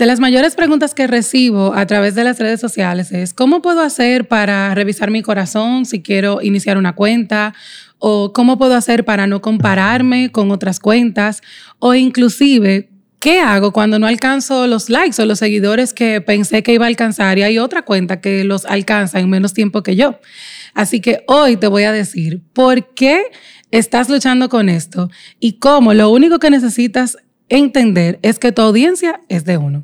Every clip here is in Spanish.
De las mayores preguntas que recibo a través de las redes sociales es, ¿cómo puedo hacer para revisar mi corazón si quiero iniciar una cuenta? ¿O cómo puedo hacer para no compararme con otras cuentas? O inclusive, ¿qué hago cuando no alcanzo los likes o los seguidores que pensé que iba a alcanzar y hay otra cuenta que los alcanza en menos tiempo que yo? Así que hoy te voy a decir por qué estás luchando con esto y cómo lo único que necesitas entender es que tu audiencia es de uno.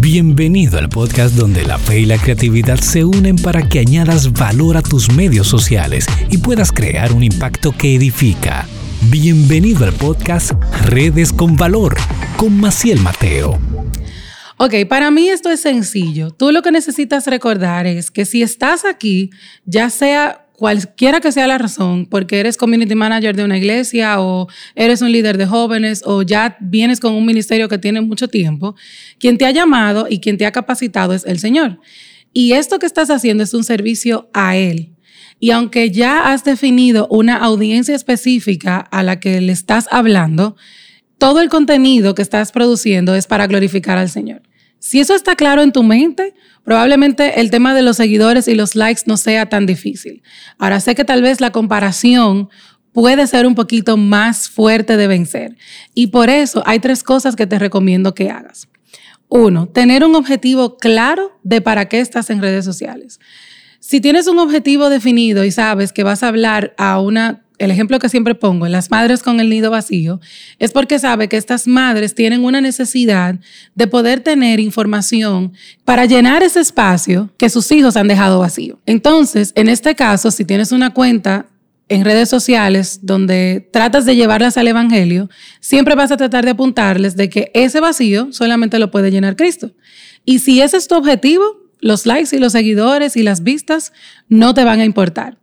Bienvenido al podcast donde la fe y la creatividad se unen para que añadas valor a tus medios sociales y puedas crear un impacto que edifica. Bienvenido al podcast Redes con Valor con Maciel Mateo. Ok, para mí esto es sencillo. Tú lo que necesitas recordar es que si estás aquí, ya sea cualquiera que sea la razón, porque eres community manager de una iglesia o eres un líder de jóvenes o ya vienes con un ministerio que tiene mucho tiempo, quien te ha llamado y quien te ha capacitado es el Señor. Y esto que estás haciendo es un servicio a Él. Y aunque ya has definido una audiencia específica a la que le estás hablando, todo el contenido que estás produciendo es para glorificar al Señor. Si eso está claro en tu mente, probablemente el tema de los seguidores y los likes no sea tan difícil. Ahora sé que tal vez la comparación puede ser un poquito más fuerte de vencer. Y por eso hay tres cosas que te recomiendo que hagas. Uno, tener un objetivo claro de para qué estás en redes sociales. Si tienes un objetivo definido y sabes que vas a hablar a una el ejemplo que siempre pongo, las madres con el nido vacío, es porque sabe que estas madres tienen una necesidad de poder tener información para llenar ese espacio que sus hijos han dejado vacío. Entonces, en este caso, si tienes una cuenta en redes sociales donde tratas de llevarlas al Evangelio, siempre vas a tratar de apuntarles de que ese vacío solamente lo puede llenar Cristo. Y si ese es tu objetivo, los likes y los seguidores y las vistas no te van a importar.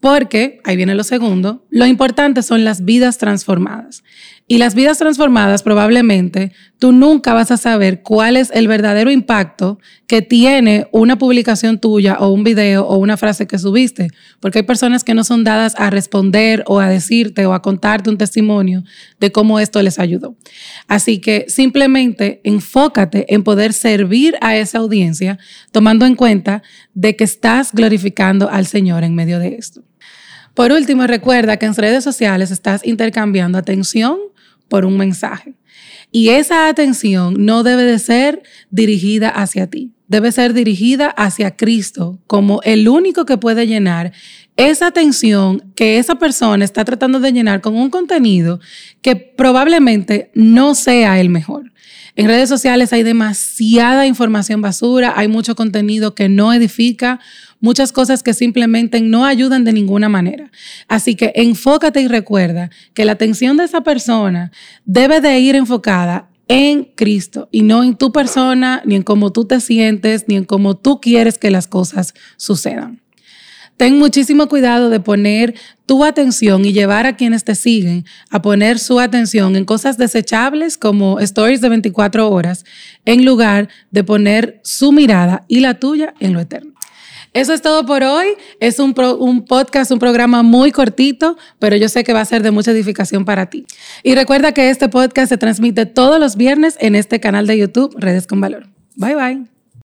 Porque, ahí viene lo segundo, lo importante son las vidas transformadas. Y las vidas transformadas probablemente tú nunca vas a saber cuál es el verdadero impacto que tiene una publicación tuya o un video o una frase que subiste, porque hay personas que no son dadas a responder o a decirte o a contarte un testimonio de cómo esto les ayudó. Así que simplemente enfócate en poder servir a esa audiencia tomando en cuenta de que estás glorificando al Señor en medio de esto. Por último, recuerda que en redes sociales estás intercambiando atención por un mensaje. Y esa atención no debe de ser dirigida hacia ti, debe ser dirigida hacia Cristo como el único que puede llenar esa atención que esa persona está tratando de llenar con un contenido que probablemente no sea el mejor. En redes sociales hay demasiada información basura, hay mucho contenido que no edifica, muchas cosas que simplemente no ayudan de ninguna manera. Así que enfócate y recuerda que la atención de esa persona debe de ir enfocada en Cristo y no en tu persona, ni en cómo tú te sientes, ni en cómo tú quieres que las cosas sucedan. Ten muchísimo cuidado de poner tu atención y llevar a quienes te siguen a poner su atención en cosas desechables como stories de 24 horas, en lugar de poner su mirada y la tuya en lo eterno. Eso es todo por hoy. Es un, un, podcast, un programa muy cortito, pero yo sé que va a ser de mucha edificación para ti. Y recuerda que este podcast se transmite todos los viernes en este canal de YouTube, Redes con Valor. Bye bye.